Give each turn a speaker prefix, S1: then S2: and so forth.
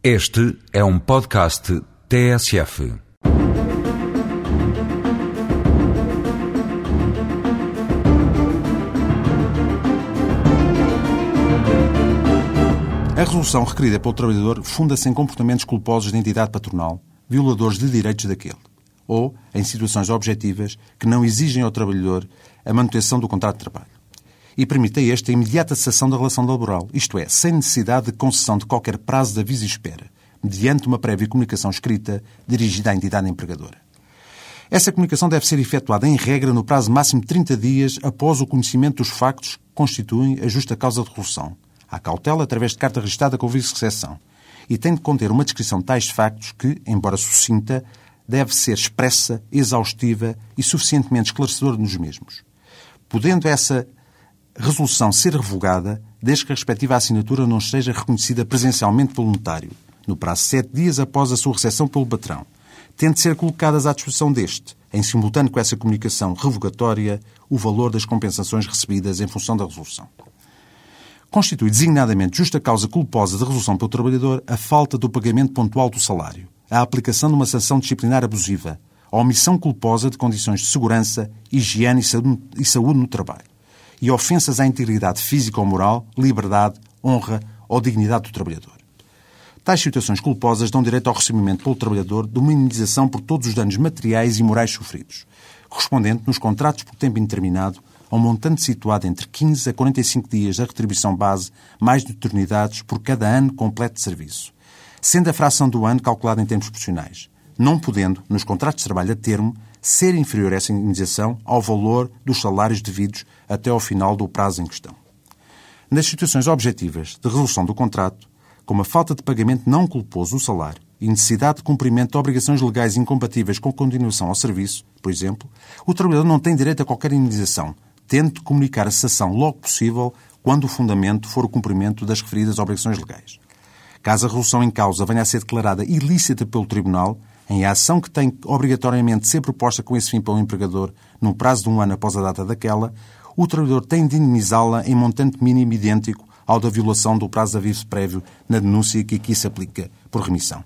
S1: Este é um podcast TSF.
S2: A resolução requerida pelo trabalhador funda-se em comportamentos culposos de entidade patronal, violadores de direitos daquele, ou em situações objetivas que não exigem ao trabalhador a manutenção do contrato de trabalho. E permite a este a imediata cessação da relação laboral, isto é, sem necessidade de concessão de qualquer prazo de aviso e espera, mediante uma prévia comunicação escrita dirigida à entidade empregadora. Essa comunicação deve ser efetuada, em regra, no prazo máximo de 30 dias após o conhecimento dos factos que constituem a justa causa de resolução, à cautela através de carta registada com aviso de recepção, e tem de conter uma descrição de tais factos que, embora sucinta, deve ser expressa, exaustiva e suficientemente esclarecedora nos mesmos. Podendo essa resolução ser revogada, desde que a respectiva assinatura não seja reconhecida presencialmente pelo notário, no prazo de sete dias após a sua recepção pelo patrão, tendo de ser colocadas à disposição deste, em simultâneo com essa comunicação revogatória, o valor das compensações recebidas em função da resolução. Constitui designadamente justa causa culposa de resolução pelo trabalhador a falta do pagamento pontual do salário, a aplicação de uma sanção disciplinar abusiva, a omissão culposa de condições de segurança, higiene e saúde no trabalho, e ofensas à integridade física ou moral, liberdade, honra ou dignidade do trabalhador. Tais situações culposas dão direito ao recebimento pelo trabalhador de uma indemnização por todos os danos materiais e morais sofridos, correspondente nos contratos por tempo indeterminado a um montante situado entre 15 a 45 dias da retribuição base, mais de eternidades por cada ano completo de serviço, sendo a fração do ano calculada em termos proporcionais, não podendo, nos contratos de trabalho a termo, ser inferior essa indemnização ao valor dos salários devidos até ao final do prazo em questão. Nas situações objetivas de resolução do contrato, como a falta de pagamento não culposo do salário e necessidade de cumprimento de obrigações legais incompatíveis com continuação ao serviço, por exemplo, o trabalhador não tem direito a qualquer indenização, tendo de comunicar a cessação logo possível quando o fundamento for o cumprimento das referidas obrigações legais. Caso a resolução em causa venha a ser declarada ilícita pelo Tribunal, em ação que tem obrigatoriamente de ser proposta com esse fim pelo empregador num prazo de um ano após a data daquela, o trabalhador tem de indemnizá-la em montante mínimo idêntico ao da violação do prazo de aviso prévio na denúncia que aqui se aplica por remissão.